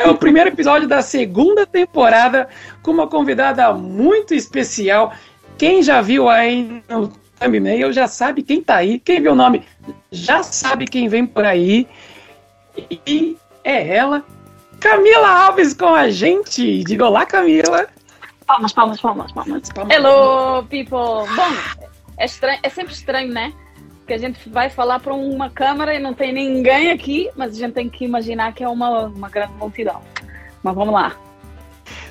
É o primeiro episódio da segunda temporada com uma convidada muito especial. Quem já viu aí no thumbnail já sabe quem tá aí. Quem viu o nome já sabe quem vem por aí. E é ela, Camila Alves com a gente. Diga olá, Camila. Palmas, palmas, palmas, palmas. palmas Hello, people. Bom, é, estranho, é sempre estranho, né? Que a gente vai falar para uma câmera e não tem ninguém aqui, mas a gente tem que imaginar que é uma, uma grande multidão. Mas vamos lá.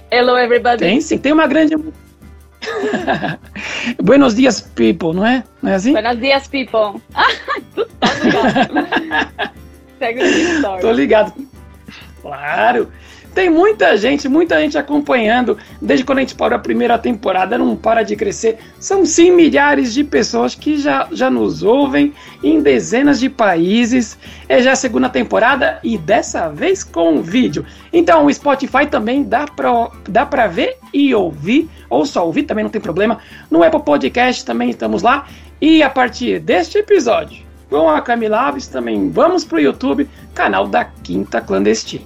Hello, everybody. Tem sim, tem uma grande. Buenos dias, people, não é? Não é assim? Buenos dias, people. tá ligado. Segue o Tô ligado. Claro. Tem muita gente, muita gente acompanhando. Desde quando a gente parou a primeira temporada, não para de crescer. São sim milhares de pessoas que já, já nos ouvem em dezenas de países. É já a segunda temporada e dessa vez com vídeo. Então o Spotify também dá pra, dá pra ver e ouvir, ou só ouvir também não tem problema. No Apple Podcast também estamos lá. E a partir deste episódio, com a Camila Alves também vamos pro YouTube, canal da Quinta Clandestina.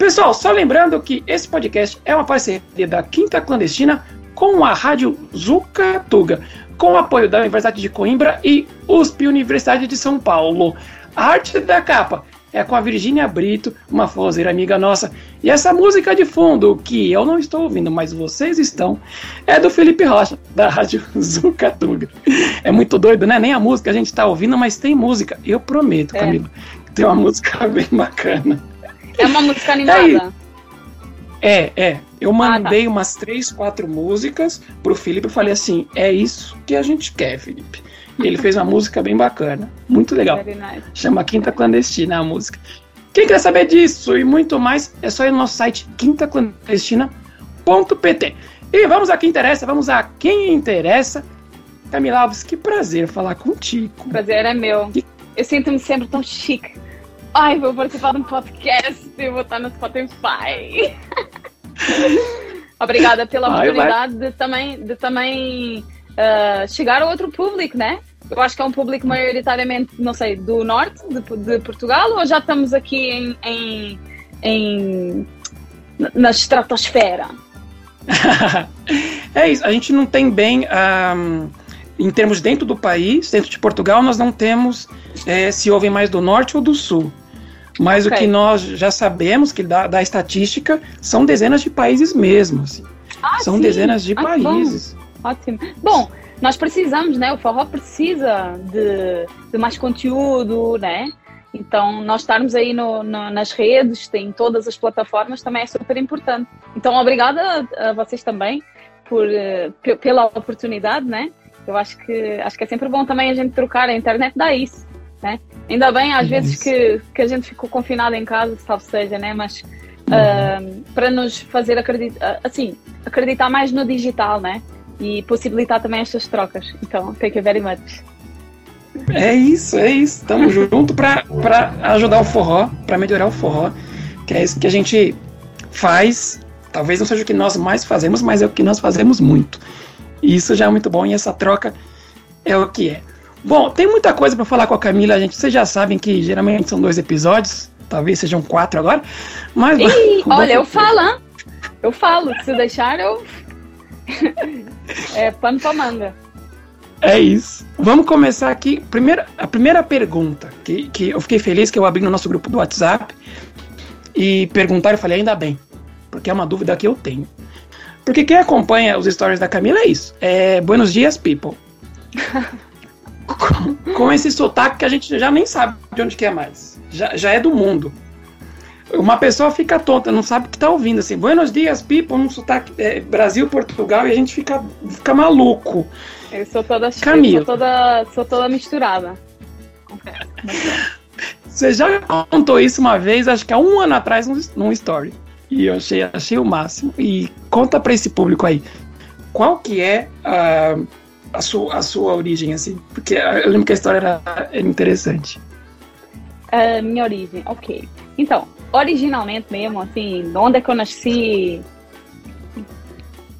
Pessoal, só lembrando que esse podcast é uma parceria da Quinta Clandestina com a Rádio Zucatuga, com o apoio da Universidade de Coimbra e USP Universidade de São Paulo. A arte da capa é com a Virgínia Brito, uma fozeira amiga nossa. E essa música de fundo, que eu não estou ouvindo, mas vocês estão, é do Felipe Rocha, da Rádio Zucatuga. É muito doido, né? Nem a música a gente está ouvindo, mas tem música. Eu prometo, é. Camila, tem uma música bem bacana. É uma música animada? É, é. Eu mandei ah, tá. umas três, quatro músicas pro Felipe e falei assim: é isso que a gente quer, Felipe. E ele fez uma música bem bacana, muito legal. Nice. Chama Quinta Clandestina a música. Quem quer saber disso e muito mais, é só ir no nosso site quintaclandestina.pt. E vamos a quem interessa, vamos a quem interessa. Camila Alves, que prazer falar contigo. Prazer é meu. Eu sinto-me sempre tão chique Ai, vou participar de um podcast e vou estar no Spotify. Obrigada pela oportunidade de também, de também uh, chegar a outro público, né? Eu acho que é um público maioritariamente, não sei, do norte de, de Portugal ou já estamos aqui em, em, em na estratosfera? é isso, a gente não tem bem. Um, em termos dentro do país, dentro de Portugal, nós não temos é, se ouvem mais do norte ou do sul. Mas okay. o que nós já sabemos que da, da estatística são dezenas de países mesmo. Assim. Ah, são sim. dezenas de ah, países. Bom. Ótimo. Bom, nós precisamos, né? O forró precisa de, de mais conteúdo, né? Então, nós estarmos aí no, no, nas redes, em todas as plataformas, também é super importante. Então, obrigada a, vocês também por, uh, pela oportunidade, né? Eu acho que, acho que é sempre bom também a gente trocar, a internet dá isso. Né? Ainda bem, às vezes, que, que a gente ficou confinado em casa, salvo seja, né? mas uh, para nos fazer acreditar, assim, acreditar mais no digital né? e possibilitar também estas trocas. Então, thank you very much. É isso, é isso. Estamos juntos para ajudar o forró, para melhorar o forró, que é isso que a gente faz. Talvez não seja o que nós mais fazemos, mas é o que nós fazemos muito. E isso já é muito bom e essa troca é o que é. Bom, tem muita coisa para falar com a Camila, gente. Vocês já sabem que geralmente são dois episódios, talvez sejam quatro agora. Mas Ih, olha, eu falo, hein? eu falo. Se deixar, eu é pano pra manga. É isso. Vamos começar aqui. Primeira, a primeira pergunta, que, que eu fiquei feliz que eu abri no nosso grupo do WhatsApp e perguntaram, eu falei, ainda bem, porque é uma dúvida que eu tenho. Porque quem acompanha os stories da Camila é isso. É Buenos dias, people. com, esse sotaque que a gente já nem sabe de onde que é mais. Já, já é do mundo. Uma pessoa fica tonta, não sabe o que está ouvindo, assim, Buenos dias, people, um sotaque é, Brasil, Portugal, e a gente fica, fica maluco. Eu sou toda, Camila. Sou toda, sou toda misturada. Você já contou isso uma vez, acho que há um ano atrás, num, num story. E eu achei, achei o máximo. E conta para esse público aí, qual que é a a sua, a sua origem, assim? Porque eu lembro que a história era, era interessante. A minha origem, ok. Então, originalmente mesmo, assim, onde é que eu nasci?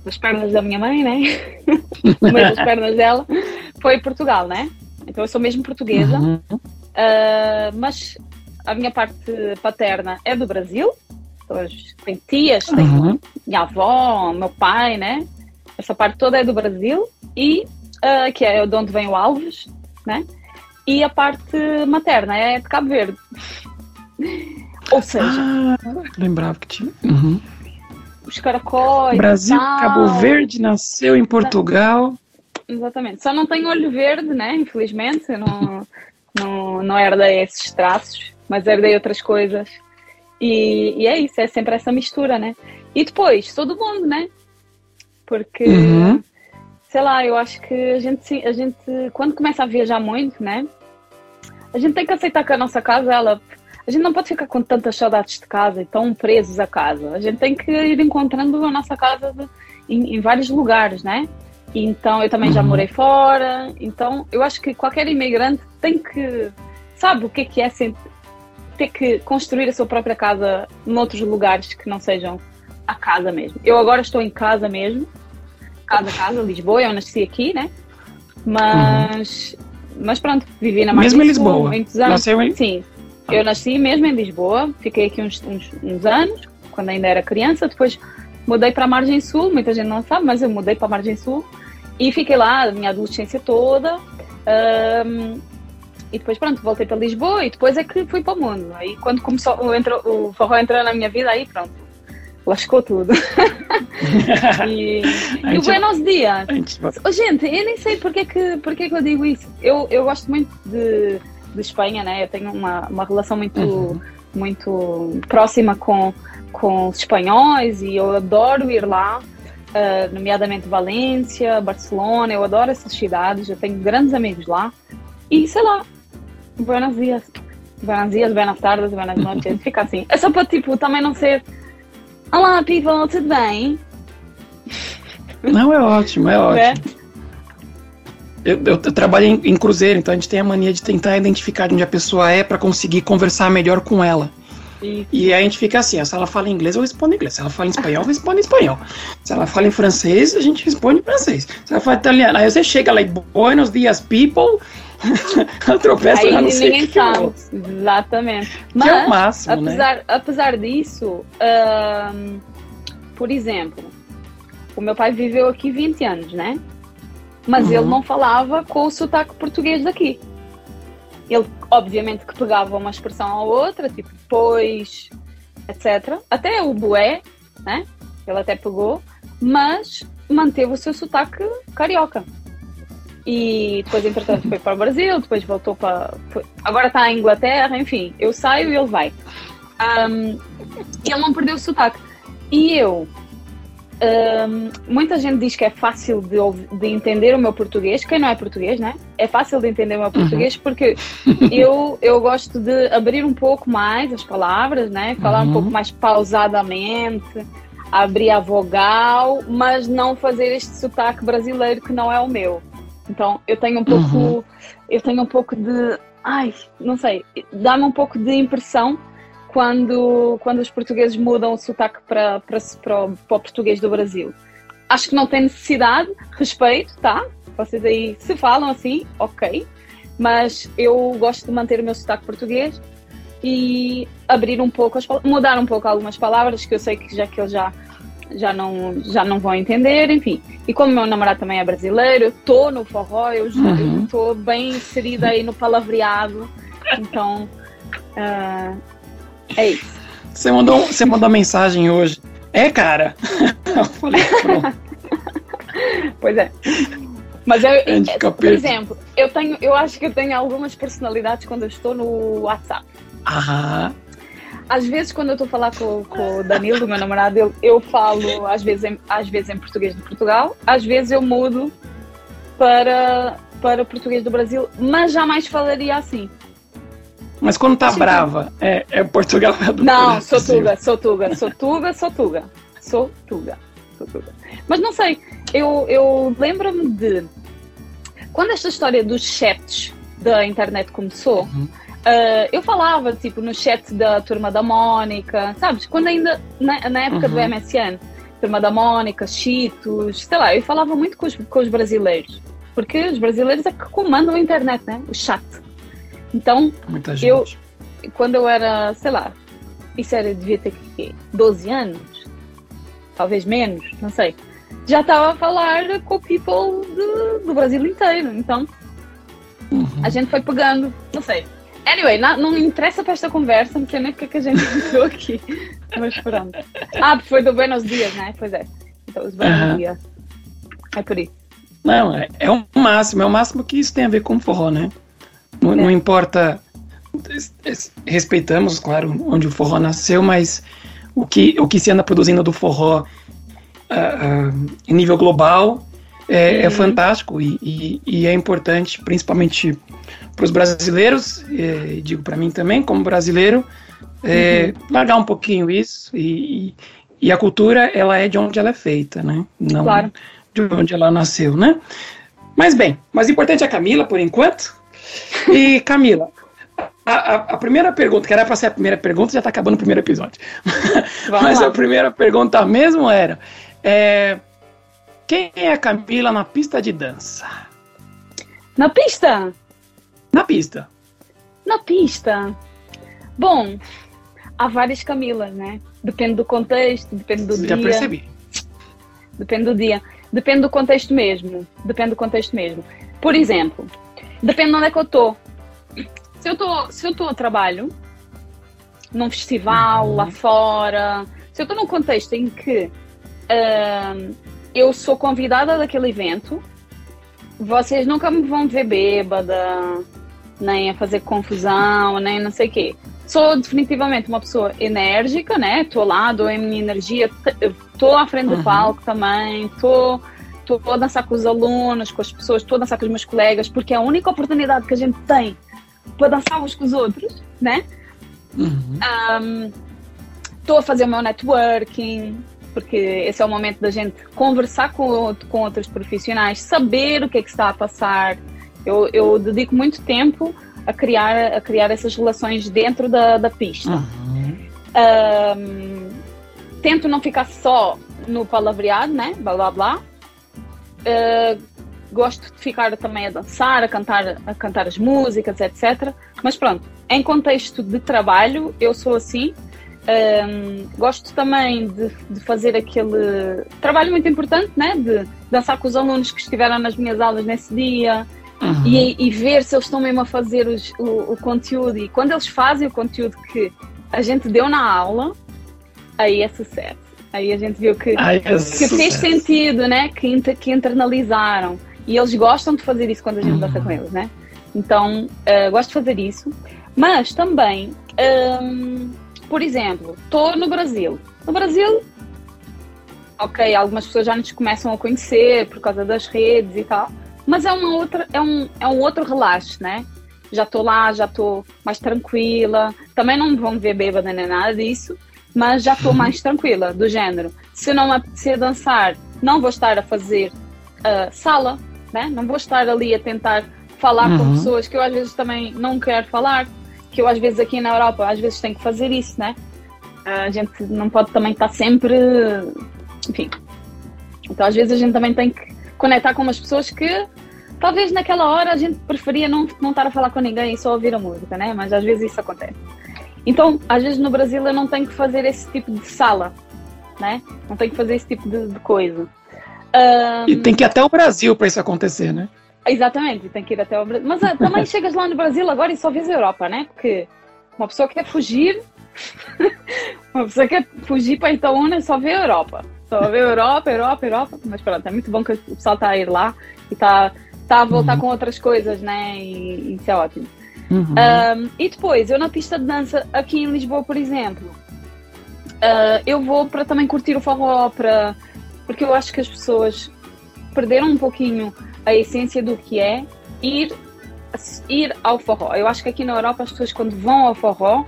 Das pernas da minha mãe, né? Mas das pernas dela, foi Portugal, né? Então eu sou mesmo portuguesa. Uhum. Uh, mas a minha parte paterna é do Brasil, Hoje tem tias, tem uhum. minha avó, meu pai, né? Essa parte toda é do Brasil e uh, que é de onde vem o Alves, né? E a parte materna é de Cabo Verde. Ou seja, ah, lembrava que tinha. Uhum. Os caracóis. Brasil, Cabo Verde, nasceu em Portugal. Exatamente. Só não tem olho verde, né? Infelizmente. não, não, não herdei esses traços, mas herdei outras coisas. E, e, é isso, é sempre essa mistura, né? E depois, todo mundo, né? Porque, uhum. Sei lá, eu acho que a gente, a gente, quando começa a viajar muito, né? A gente tem que aceitar que a nossa casa, ela. A gente não pode ficar com tantas saudades de casa e tão presos a casa. A gente tem que ir encontrando a nossa casa de, em, em vários lugares, né? Então, eu também já uhum. morei fora. Então, eu acho que qualquer imigrante tem que. Sabe o que é que é ter que construir a sua própria casa noutros lugares que não sejam a casa mesmo. Eu agora estou em casa mesmo. Casa, casa, Lisboa. Eu nasci aqui, né? Mas. Uhum. Mas pronto, vivi na Mesmo em Lisboa. Muitos anos. Nasceu em... Sim. Eu nasci mesmo em Lisboa. Fiquei aqui uns, uns, uns anos, quando ainda era criança. Depois mudei para a Margem Sul. Muita gente não sabe, mas eu mudei para a Margem Sul e fiquei lá a minha adolescência toda. Um, e depois, pronto, voltei para Lisboa e depois é que fui para o mundo. Aí, quando começou o, entrou, o forró entrar na minha vida, aí pronto, lascou tudo. e, e o Buenos Dias. Gente, oh, gente, eu nem sei porque que, porque que eu digo isso. Eu, eu gosto muito de, de Espanha, né? Eu tenho uma, uma relação muito, uhum. muito próxima com, com os espanhóis e eu adoro ir lá uh, nomeadamente Valência, Barcelona. Eu adoro essas cidades, eu tenho grandes amigos lá. E sei lá, buenos dias. Buenos dias, buenas tardes, buenas noites. Fica assim. É só para tipo também não ser. Olá, people, tudo bem? Não, é ótimo, é, é? ótimo. É? Eu, eu, eu, trabalho em, em, cruzeiro, então a gente tem a mania de tentar identificar onde a pessoa é para conseguir conversar melhor com ela. E aí a gente fica assim, se ela fala inglês, eu respondo inglês. Se ela fala em espanhol, eu respondo em espanhol. Se ela fala em francês, a gente responde em francês. Se ela fala italiano, aí você chega lá e buenos dias, people. ela tropeça aí, lá, não sei que sabe. Exatamente. Mas, que é o máximo, apesar, né? apesar disso, um, por exemplo, o meu pai viveu aqui 20 anos, né? Mas uhum. ele não falava com o sotaque português daqui. Ele, obviamente, que pegava uma expressão ou outra, tipo pois, etc. Até o bué, né? Ele até pegou, mas manteve o seu sotaque carioca. E depois, entretanto, foi para o Brasil, depois voltou para. Foi, agora está em Inglaterra, enfim. Eu saio e ele vai. Um, ele não perdeu o sotaque. E eu um, muita gente diz que é fácil de, de, entender o meu português. Quem não é português, né? É fácil de entender o meu português uhum. porque eu, eu gosto de abrir um pouco mais as palavras, né? Falar uhum. um pouco mais pausadamente, abrir a vogal, mas não fazer este sotaque brasileiro que não é o meu. Então eu tenho um pouco, uhum. eu tenho um pouco de, ai, não sei, dá-me um pouco de impressão quando, quando os portugueses mudam o sotaque para, para, para, o, para o português do Brasil. Acho que não tem necessidade, respeito, tá? Vocês aí se falam assim, ok. Mas eu gosto de manter o meu sotaque português e abrir um pouco, as, mudar um pouco algumas palavras que eu sei que já que eles já, já, não, já não vão entender, enfim. E como meu namorado também é brasileiro, eu tô no forró, eu uhum. estou bem inserida aí no palavreado, então uh, é isso. Você mandou, você mandou mensagem hoje. É, cara. Eu falei, pronto. pois é. Mas eu, é, por exemplo, eu tenho, eu acho que eu tenho algumas personalidades quando eu estou no WhatsApp. Aham. Às vezes, quando eu estou a falar com, com o Danilo, meu namorado, eu, eu falo às vezes, em, às vezes em português de Portugal, às vezes eu mudo para, para português do Brasil, mas jamais falaria assim. Mas quando tá brava, é, é Portugal é do Não, sou tuga, sou tuga, sou tuga, sou tuga. Sou tuga, sou tuga. Mas não sei, eu, eu lembro-me de. Quando esta história dos chats da internet começou, uhum. Uh, eu falava, tipo, no chat da turma da Mônica, sabes? Quando ainda, na, na época uhum. do MSN, turma da Mônica, Cheetos, sei lá, eu falava muito com os, com os brasileiros. Porque os brasileiros é que comandam a internet, né? O chat. Então, eu, quando eu era, sei lá, isso era, devia ter que 12 anos, talvez menos, não sei. Já estava a falar com o people do, do Brasil inteiro, então uhum. a gente foi pegando, não sei. Anyway, não, não interessa para esta conversa, não sei nem porque é que a gente entrou aqui. Mas pronto. Ah, foi do Buenos Dias, né? Pois é. Então, os Buenos uhum. Dias. É por isso. Não, é, é o máximo, é o máximo que isso tem a ver com forró, né? Não, é. não importa. Respeitamos, claro, onde o forró nasceu, mas o que, o que se anda produzindo do forró uh, uh, em nível global é, é fantástico e, e, e, é importante, principalmente para os brasileiros, e, digo para mim também, como brasileiro, é, uhum. largar um pouquinho isso e, e, a cultura ela é de onde ela é feita, né? Não claro. de onde ela nasceu, né? Mas bem, mais importante é a Camila por enquanto. E Camila, a, a, a, primeira pergunta, que era para ser a primeira pergunta, já está acabando o primeiro episódio. Mas lá. a primeira pergunta mesmo era: é, quem é a Camila na pista de dança? Na pista? Na pista. Na pista. Bom, há várias Camilas, né? Depende do contexto, depende do Já dia. Já percebi. Depende do dia. Depende do contexto mesmo. Depende do contexto mesmo. Por exemplo, depende de onde é que eu estou. Se eu estou se eu tô a trabalho, num festival uhum. lá fora, se eu estou num contexto em que uh, eu sou convidada daquele evento, vocês nunca me vão ver bêbada, nem a fazer confusão, nem não sei o quê. Sou definitivamente uma pessoa enérgica, né? Estou lá, dou a minha energia, estou à frente uhum. do palco também, estou a dançar com os alunos, com as pessoas, estou a dançar com os meus colegas, porque é a única oportunidade que a gente tem para dançar uns com os outros, né? Uhum. Estou um, a fazer o meu networking, porque esse é o momento da gente conversar com, com outros profissionais, saber o que é que está a passar. Eu, eu dedico muito tempo a criar, a criar essas relações dentro da, da pista. Uhum. Um, tento não ficar só no palavreado, né? Blá blá blá. Uh, gosto de ficar também a dançar, a cantar, a cantar as músicas, etc. Mas pronto, em contexto de trabalho, eu sou assim. Um, gosto também de, de, fazer aquele trabalho muito importante, né? De dançar com os alunos que estiveram nas minhas aulas nesse dia uhum. e, e, ver se eles estão mesmo a fazer os, o, o, conteúdo. E quando eles fazem o conteúdo que a gente deu na aula, aí é sucesso. Aí a gente viu que, Ai, é que fez sentido, né? Que, que internalizaram. E eles gostam de fazer isso quando a gente uhum. dança com eles, né? Então, uh, gosto de fazer isso. Mas também. Um, por exemplo, estou no Brasil. No Brasil, ok, algumas pessoas já nos começam a conhecer por causa das redes e tal, mas é uma outra, é um, é um outro relaxo, né? Já estou lá, já estou mais tranquila. Também não vão ver bêbada nem nada disso, mas já estou mais tranquila, do género. Se não me apetecer dançar, não vou estar a fazer uh, sala, né? Não vou estar ali a tentar falar uhum. com pessoas que eu às vezes também não quero falar que eu às vezes aqui na Europa, às vezes tenho que fazer isso, né? A gente não pode também estar sempre, enfim. Então às vezes a gente também tem que conectar com umas pessoas que talvez naquela hora a gente preferia não, não estar a falar com ninguém e só ouvir a música, né? Mas às vezes isso acontece. Então, às vezes no Brasil eu não tenho que fazer esse tipo de sala, né? Não tenho que fazer esse tipo de, de coisa. Um... E tem que ir até o Brasil para isso acontecer, né? Exatamente, tem que ir até o Brasil. Mas ah, também chegas lá no Brasil agora e só vês a Europa, né? Porque uma pessoa quer fugir, uma pessoa quer fugir para Itaúna só vê a Europa. Só vê a Europa, Europa, Europa. Mas pronto, é muito bom que o pessoal está a ir lá e está tá a voltar uhum. com outras coisas, né? E, e isso é ótimo. Uhum. Um, e depois, eu na pista de dança aqui em Lisboa, por exemplo, uh, eu vou para também curtir o forró, para, porque eu acho que as pessoas perderam um pouquinho a essência do que é ir, ir ao forró. Eu acho que aqui na Europa as pessoas quando vão ao forró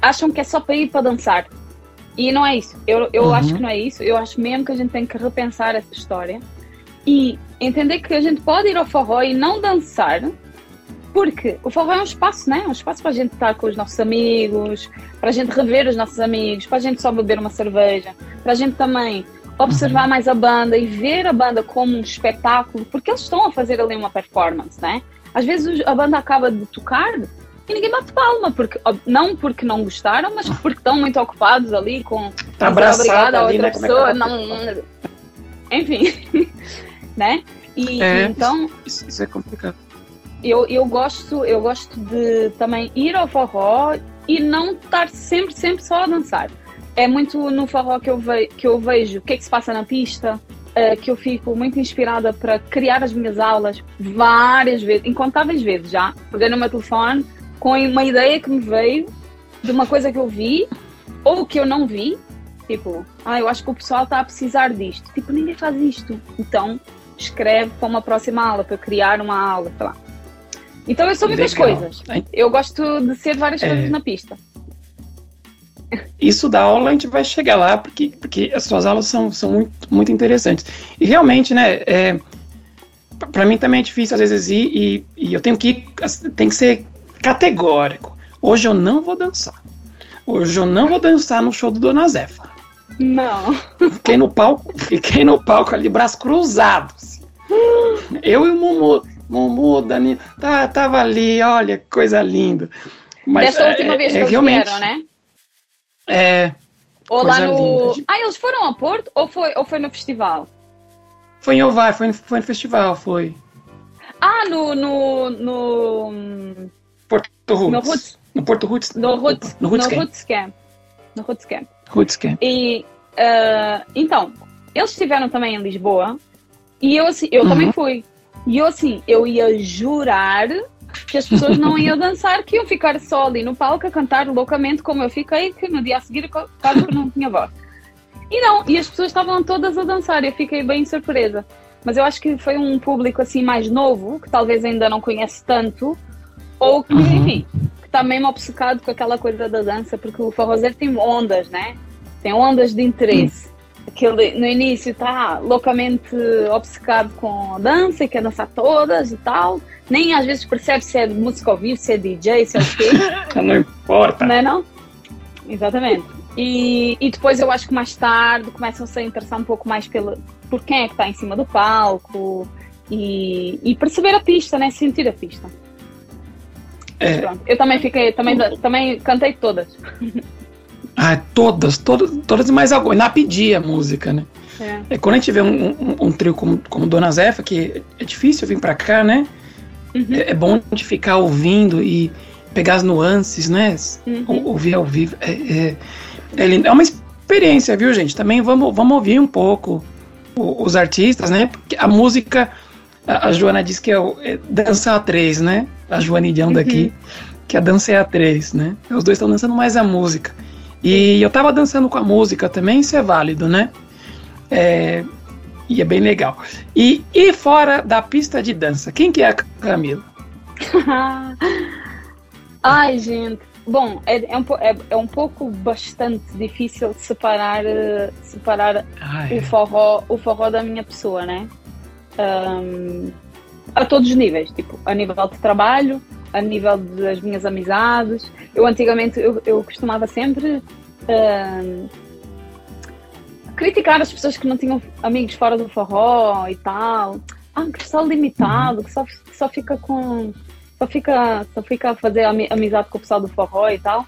acham que é só para ir para dançar. E não é isso. Eu, eu uhum. acho que não é isso. Eu acho mesmo que a gente tem que repensar essa história e entender que a gente pode ir ao forró e não dançar, porque o forró é um espaço, né? É um espaço para a gente estar com os nossos amigos, para a gente rever os nossos amigos, para a gente só beber uma cerveja, para a gente também observar uhum. mais a banda e ver a banda como um espetáculo, porque eles estão a fazer ali uma performance, né? Às vezes a banda acaba de tocar e ninguém bate palma, porque, não porque não gostaram, mas porque estão muito ocupados ali com tá obrigada a outra ali, né? pessoa. É não, enfim, né? E, é, então. Isso, isso, é complicado. Eu, eu, gosto, eu gosto de também ir ao forró e não estar sempre, sempre só a dançar. É muito no forró que eu, ve, que eu vejo o que é que se passa na pista, uh, que eu fico muito inspirada para criar as minhas aulas várias vezes, incontáveis vezes já. Peguei no meu telefone com uma ideia que me veio de uma coisa que eu vi ou que eu não vi. Tipo, ah, eu acho que o pessoal está a precisar disto. Tipo, ninguém faz isto. Então, escreve para uma próxima aula, para criar uma aula, sei lá. Então eu sou muitas Legal. coisas. Eu gosto de ser várias é... coisas na pista. Isso da aula a gente vai chegar lá, porque, porque as suas aulas são, são muito, muito interessantes. E realmente, né, é, para mim também é difícil às vezes ir e, e eu tenho que ir, tem que ser categórico. Hoje eu não vou dançar. Hoje eu não vou dançar no show do Dona Zefa. Não. Fiquei no palco, fiquei no palco ali, braços cruzados. Eu e o Mumu, Mumu, Dani, tá, tava ali, olha, coisa linda. Mas Dessa última é, vez que é, realmente, vieram, né? É. Ou lá no. Linda. Ah, eles foram a Porto ou foi, ou foi no festival? Foi em Ovar, foi, foi no festival, foi. Ah, no. no, no... Porto Roots. No, Roots. no Porto Roots. No Roots. No Roots, no Roots Camp. No Roots Camp. Roots Camp. E. Uh, então, eles estiveram também em Lisboa e eu assim, eu uhum. também fui. E eu assim, eu ia jurar que as pessoas não iam dançar, que iam ficar só ali no palco a cantar loucamente como eu fiquei, que no dia a seguir quase que não tinha voz. E não, e as pessoas estavam todas a dançar, eu fiquei bem surpresa. Mas eu acho que foi um público assim mais novo, que talvez ainda não conhece tanto, ou que, uhum. enfim, que está mesmo obcecado com aquela coisa da dança, porque o forrozeiro tem ondas, né? Tem ondas de interesse. Uhum. Aquele, no início está loucamente obcecado com a dança e quer dançar todas e tal nem às vezes percebe se é música ao vivo, se é DJ, se é o quê. não importa. Não é não? Exatamente. E, e depois eu acho que mais tarde começam-se a interessar um pouco mais pela, por quem é que está em cima do palco e, e perceber a pista, né? Sentir a pista. É. Eu também fiquei, também, também cantei todas. Ah, todas, todas, todas e mais algumas. Na pedia a música, né? É. é. quando a gente vê um, um, um, trio como, como Dona Zefa, que é difícil vir pra cá, né? Uhum. É, é, bom de ficar ouvindo e pegar as nuances, né? Uhum. Ouvir ao vivo. É, é, é, é, uma experiência, viu, gente? Também vamos, vamos ouvir um pouco os artistas, né? Porque a música, a, a Joana diz que é, é dança a três, né? A Joanidão uhum. daqui, que a dança é a três, né? Os dois estão dançando mais a música. E eu tava dançando com a música também, isso é válido, né? É, e é bem legal. E, e fora da pista de dança, quem que é a Camila? Ai, gente. Bom, é, é, um, é, é, um pouco bastante difícil separar, separar o, forró, o forró da minha pessoa, né? Um, a todos os níveis, tipo, a nível de trabalho, a nível das minhas amizades. Eu antigamente, eu, eu costumava sempre um, criticar as pessoas que não tinham amigos fora do forró e tal. Ah, que só limitado, que só, que só fica com. Só fica, só fica a fazer amizade com o pessoal do forró e tal.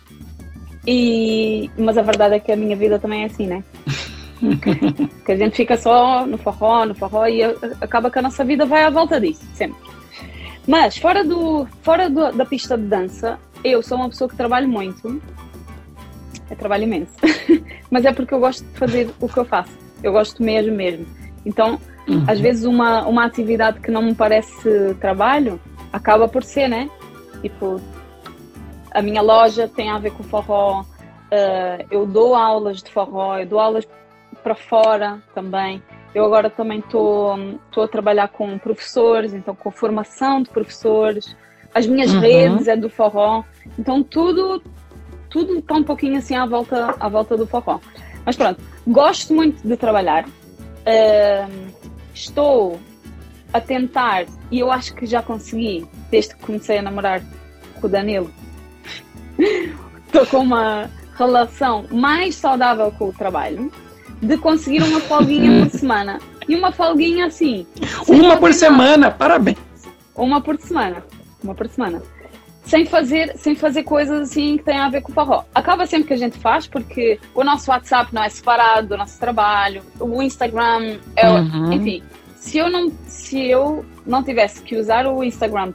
E, mas a verdade é que a minha vida também é assim, né? que a gente fica só no forró, no forró e acaba que a nossa vida vai à volta disso, sempre. Mas fora, do, fora do, da pista de dança, eu sou uma pessoa que trabalho muito é trabalho imenso. Mas é porque eu gosto de fazer o que eu faço. Eu gosto mesmo, mesmo. Então, uhum. às vezes, uma, uma atividade que não me parece trabalho acaba por ser, né? Tipo, a minha loja tem a ver com forró. Uh, eu dou aulas de forró, eu dou aulas para fora também. Eu agora também estou a trabalhar com professores, então com formação de professores. As minhas uhum. redes é do forró. Então tudo tudo está um pouquinho assim à volta, à volta do forró. Mas pronto, gosto muito de trabalhar. Uh, estou a tentar, e eu acho que já consegui, desde que comecei a namorar com o Danilo, estou com uma relação mais saudável com o trabalho, de conseguir uma folguinha por semana. E uma folguinha assim. Uma por semana, parabéns. Uma por semana. Uma por semana. sem fazer, sem fazer coisas assim que têm a ver com o forró. Acaba sempre que a gente faz, porque o nosso WhatsApp não é separado do nosso trabalho, o Instagram é. Uhum. Enfim, se eu, não, se eu não tivesse que usar o Instagram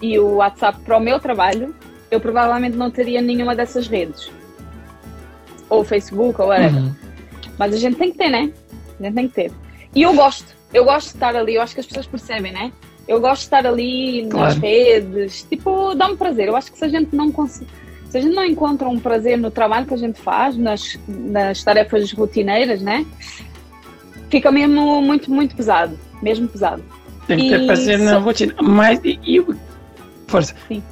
e o WhatsApp para o meu trabalho, eu provavelmente não teria nenhuma dessas redes. Ou Facebook, ou whatever. Uhum. Mas a gente tem que ter, né? A gente tem que ter. E eu gosto, eu gosto de estar ali, eu acho que as pessoas percebem, né? Eu gosto de estar ali claro. nas redes, tipo, dá-me prazer. Eu acho que se a gente não se a gente não encontra um prazer no trabalho que a gente faz, nas, nas tarefas rotineiras, né? Fica mesmo muito, muito pesado, mesmo pesado. Tem que ter prazer na rotina. Mas, e, e, força. Sim.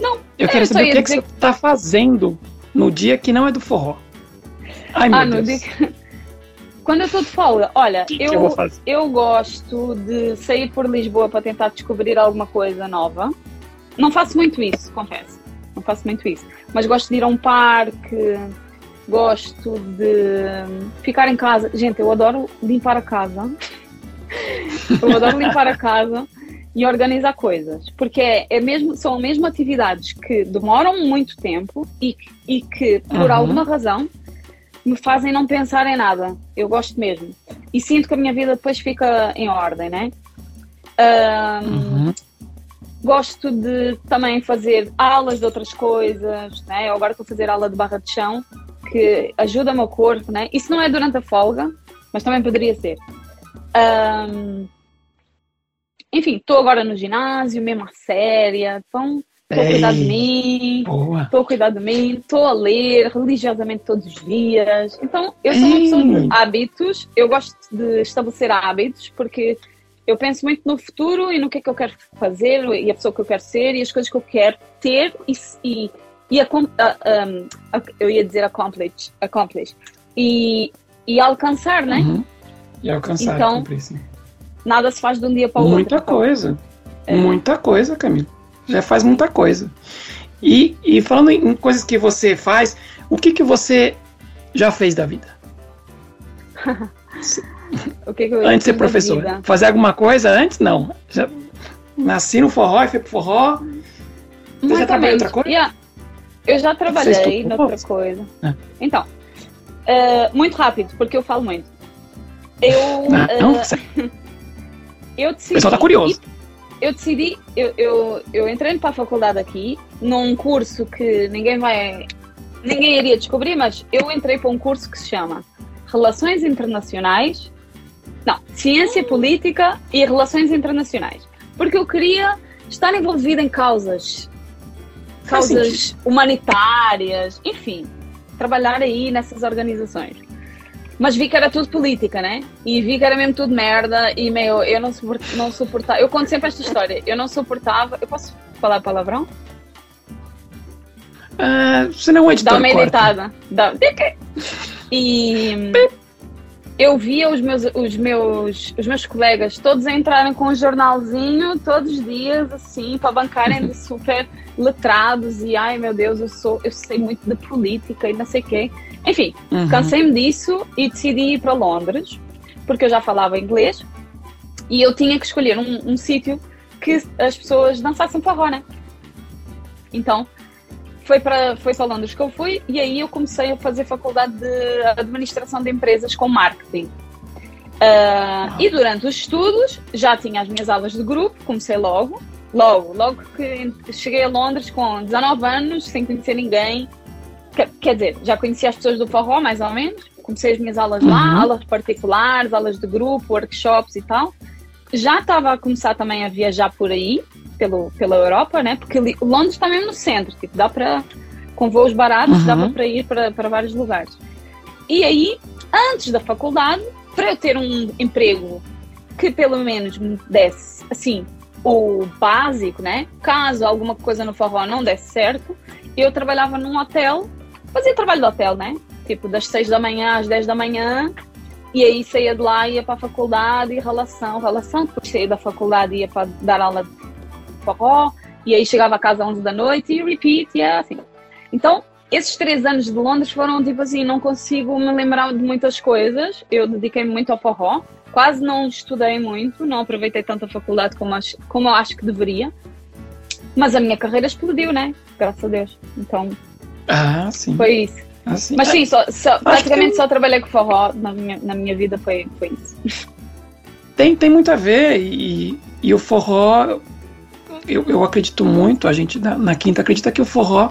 Não, eu quero saber o que, é que você está fazendo no dia que não é do forró. Ai, meu ah, Deus. quando eu estou de folga, olha, que eu, que eu, eu, gosto de sair por Lisboa para tentar descobrir alguma coisa nova. Não faço muito isso, confesso. Não faço muito isso. Mas gosto de ir a um parque, gosto de ficar em casa. Gente, eu adoro limpar a casa. eu adoro limpar a casa e organizar coisas. Porque é, é mesmo, são mesmo atividades que demoram muito tempo e, e que, por uhum. alguma razão, me fazem não pensar em nada. Eu gosto mesmo. E sinto que a minha vida depois fica em ordem, né? Um, uhum. Gosto de também fazer aulas de outras coisas, né? Eu agora estou a fazer aula de barra de chão, que ajuda o meu corpo, né? Isso não é durante a folga, mas também poderia ser. Um, enfim, estou agora no ginásio, mesmo a séria, então Estou a cuidar de mim, estou a cuidar de mim, estou a ler religiosamente todos os dias. Então, eu sou uma pessoa de hábitos, eu gosto de estabelecer hábitos, porque eu penso muito no futuro e no que é que eu quero fazer e a pessoa que eu quero ser e as coisas que eu quero ter e, e, e a, um, a, eu ia dizer accomplish, accomplish e, e alcançar, né? Uhum. E alcançar, então, nada se faz de um dia para o outro. Muita coisa. É. Muita coisa, Camila já faz muita coisa. E, e falando em coisas que você faz, o que, que você já fez da vida? que que antes de ser professor. Fazer alguma coisa antes? Não. Já nasci no forró e fui pro forró. Você já trabalhou outra coisa? Yeah. Eu já trabalhei em outra coisa. É. Então, uh, muito rápido, porque eu falo muito. Eu. Não, uh, eu decidi. O pessoal tá curioso eu decidi, eu, eu, eu entrei para a faculdade aqui, num curso que ninguém vai. Ninguém iria descobrir, mas eu entrei para um curso que se chama Relações Internacionais. Não, Ciência Política e Relações Internacionais. Porque eu queria estar envolvida em causas. Causas humanitárias, enfim, trabalhar aí nessas organizações. Mas vi que era tudo política, né? E vi que era mesmo tudo merda e meio, eu não, suportava, não suportava. Eu conto sempre esta história. Eu não suportava. Eu posso falar palavrão? Uh, se não é Dá uma editada. Dá. E eu via os meus, os meus, os meus colegas todos entrarem com um jornalzinho todos os dias, assim, para bancarem de super letrados e ai meu Deus, eu sou, eu sei muito de política e não sei o quê. Enfim, uhum. cansei-me disso e decidi ir para Londres, porque eu já falava inglês e eu tinha que escolher um, um sítio que as pessoas dançassem forró, né? Então, foi para foi só Londres que eu fui e aí eu comecei a fazer faculdade de administração de empresas com marketing. Uh, e durante os estudos já tinha as minhas aulas de grupo, comecei logo, logo, logo que cheguei a Londres com 19 anos, sem conhecer ninguém, Quer, dizer, já conhecia as pessoas do forró, mais ou menos. Comecei as minhas aulas uhum. lá, aulas particulares, aulas de grupo, workshops e tal. Já estava a começar também a viajar por aí, pelo, pela Europa, né? Porque Londres está mesmo no centro, tipo, dá para, com voos baratos, uhum. dá para ir para, para vários lugares. E aí, antes da faculdade, para eu ter um emprego que pelo menos me desse, assim, o básico, né? Caso alguma coisa no forró não desse certo, eu trabalhava num hotel fazia trabalho de hotel, né? Tipo, das 6 da manhã às 10 da manhã, e aí saía de lá, ia para a faculdade e relação, relação, depois saía da faculdade ia para dar aula de forró, e aí chegava a casa às 11 da noite e repeat, e assim. Então, esses três anos de Londres foram tipo assim, não consigo me lembrar de muitas coisas, eu dediquei-me muito ao forró, quase não estudei muito, não aproveitei tanto a faculdade como, como eu acho que deveria. Mas a minha carreira explodiu, né? Graças a Deus. Então. Ah, sim. Foi isso. Ah, sim. Mas sim, só, só praticamente que... só trabalhei com forró na minha, na minha vida, foi, foi isso. Tem, tem muito a ver, e, e o forró, eu, eu acredito muito, a gente na, na Quinta acredita que o forró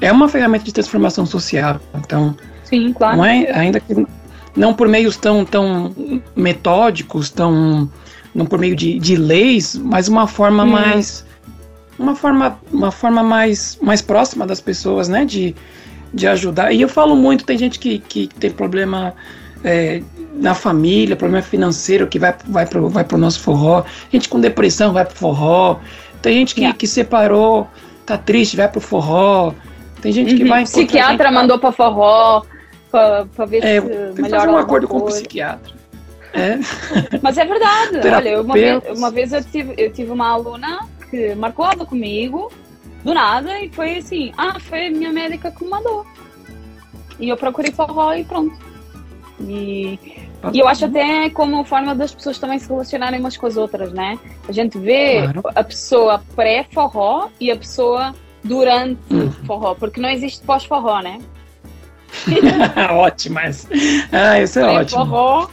é uma ferramenta de transformação social. Então, sim, claro. não é, ainda que não por meios tão, tão metódicos, tão não por meio de, de leis, mas uma forma hum. mais uma forma, uma forma mais, mais próxima das pessoas, né? De, de ajudar. E eu falo muito, tem gente que, que tem problema é, na família, problema financeiro, que vai, vai, pro, vai pro nosso forró. Gente com depressão vai pro forró. Tem gente que, yeah. que separou, tá triste, vai pro forró. Tem gente que uhum. vai. Psiquiatra gente... mandou pra forró pra ver é, se tem que fazer um acordo coisa. com o psiquiatra. É. Mas é verdade. Olha, uma vez, uma vez eu, tive, eu tive uma aluna que marcou aula comigo do nada e foi assim: ah, foi a minha médica que me mandou. E eu procurei forró e pronto. E, e eu acho até como forma das pessoas também se relacionarem umas com as outras, né? A gente vê claro. a pessoa pré-forró e a pessoa durante uhum. forró, porque não existe pós-forró, né? ótimo, mas. Ah, isso é ótimo. Forró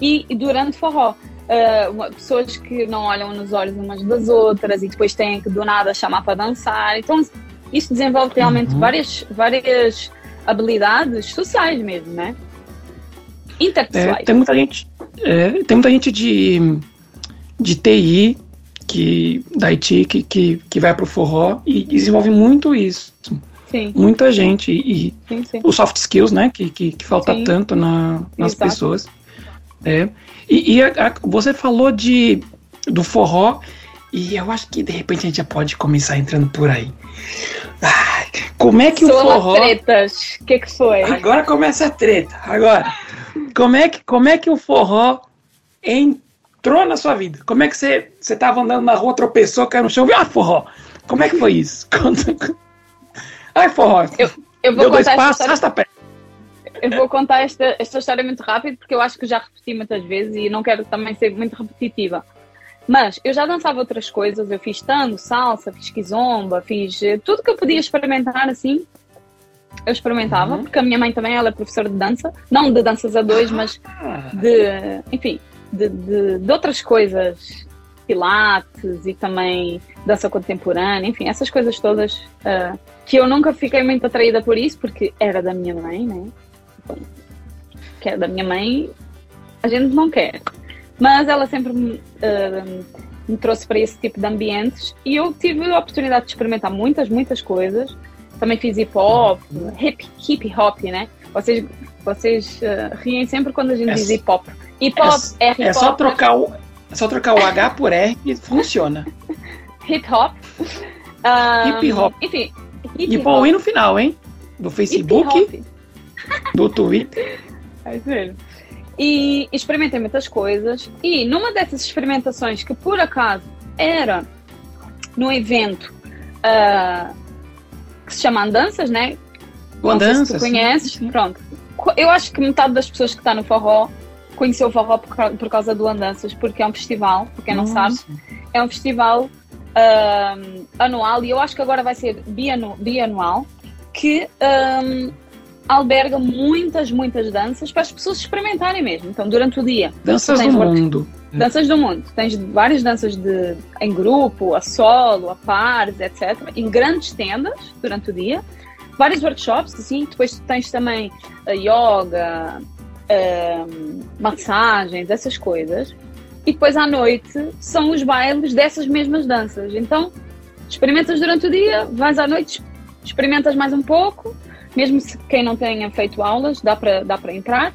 e, e durante forró. Uh, pessoas que não olham nos olhos umas das outras e depois têm que do nada chamar para dançar. Então, isso desenvolve realmente uhum. várias, várias habilidades sociais mesmo, né? Interpessoais. É, tem muita gente, é, tem muita gente de, de TI que, da IT que, que, que vai para o forró e desenvolve muito isso. Sim. Muita gente. E sim, sim. os soft skills, né? Que, que, que falta tanto na, nas Exato. pessoas. É. E, e a, a, você falou de do forró, e eu acho que de repente a gente já pode começar entrando por aí. Ai, como é que o forró. tretas. O que, que foi? Agora começa a treta. Agora, como é que, como é que o forró entrou na sua vida? Como é que você, você tava andando na rua, tropeçou, caiu no chão, viu? Ah, forró! Como é que foi isso? Ai, forró! Eu, eu vou Deu dois passos, arrasta pé eu vou contar esta, esta história muito rápido porque eu acho que já repeti muitas vezes e não quero também ser muito repetitiva. Mas eu já dançava outras coisas, eu fiz tango, salsa, fiz kizomba, fiz eh, tudo que eu podia experimentar assim. Eu experimentava, uhum. porque a minha mãe também ela é professora de dança, não de danças a dois, mas ah. de, enfim, de, de, de outras coisas, pilates e também dança contemporânea, enfim, essas coisas todas uh, que eu nunca fiquei muito atraída por isso, porque era da minha mãe, né? Que é da minha mãe, a gente não quer. Mas ela sempre uh, me trouxe para esse tipo de ambientes e eu tive a oportunidade de experimentar muitas, muitas coisas. Também fiz hip hop, hip, hip hop, né? Vocês, vocês uh, riem sempre quando a gente é, diz hip hop. Hip hop é, é hip hop. É só trocar o, é só trocar o H por R e funciona. hip hop. Um, hip hop. Enfim. Hip e põe no final, hein? Do Facebook do Twitter. É isso mesmo. E experimentei muitas coisas. E numa dessas experimentações, que por acaso era num evento uh, que se chama Andanças, né? O Andanças. Se tu conheces, sim. pronto. Eu acho que metade das pessoas que está no forró conheceu o forró por, por, causa do Andanças, porque é um festival, para quem não Nossa. sabe, é um festival uh, anual e eu acho que agora vai ser bianu, bianual, que um, alberga muitas, muitas danças para as pessoas experimentarem mesmo. Então, durante o dia. Danças do mundo. Danças do mundo. Tens várias danças de, em grupo, a solo, a pares, etc. Em grandes tendas durante o dia. Vários workshops, assim. Depois tens também a yoga, um, massagens, essas coisas. E depois à noite são os bailes dessas mesmas danças. Então, experimentas durante o dia, vais à noite, experimentas mais um pouco mesmo se quem não tenha feito aulas, dá para dá entrar.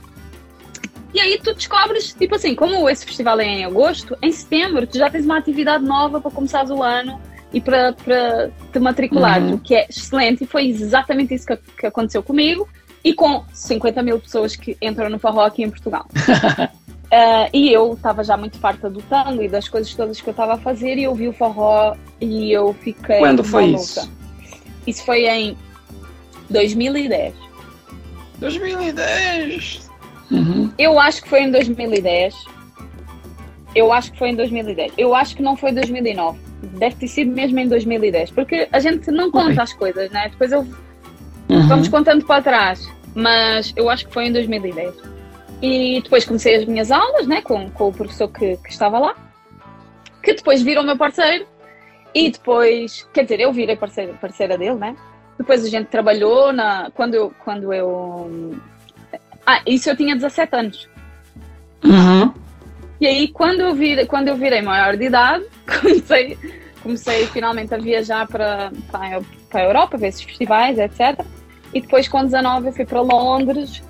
E aí tu descobres, tipo assim, como esse festival é em agosto, em setembro tu já tens uma atividade nova para começar o ano e para, te matricular, uhum. o que é excelente. E foi exatamente isso que, que aconteceu comigo e com 50 mil pessoas que entram no forró aqui em Portugal. Uh, e eu estava já muito farta do tango e das coisas todas que eu estava a fazer e eu vi o forró e eu fiquei Quando foi maluca. isso? Isso foi em 2010. 2010! Uhum. Eu acho que foi em 2010. Eu acho que foi em 2010. Eu acho que não foi 2009. deve ter sido mesmo em 2010, porque a gente não conta as coisas, né? Depois eu uhum. vamos contando para trás, mas eu acho que foi em 2010. E depois comecei as minhas aulas, né, com, com o professor que, que estava lá, que depois virou meu parceiro, e depois, quer dizer, eu virei parceira, parceira dele, né? Depois a gente trabalhou na. Quando eu. Quando eu ah, isso eu tinha 17 anos. Uhum. E aí, quando eu, vir, quando eu virei maior de idade, comecei, comecei finalmente a viajar para, para, para a Europa, ver esses festivais, etc. E depois, com 19, eu fui para Londres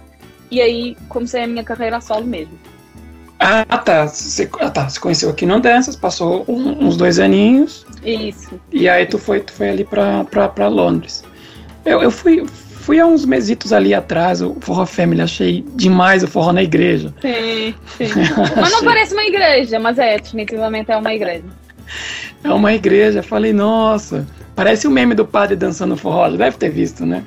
e aí comecei a minha carreira solo mesmo. Ah, tá. Você, ah, tá. Você conheceu aqui no Danças, passou um, uns dois aninhos. Isso. E aí tu foi, tu foi ali para Londres. Eu, eu fui, Fui há uns mesitos ali atrás, o Forró Family, achei demais o forró na igreja. Sim, sim. mas não parece uma igreja, mas é, definitivamente é uma igreja. É uma igreja, falei, nossa, parece o meme do padre dançando forró, já deve ter visto, né?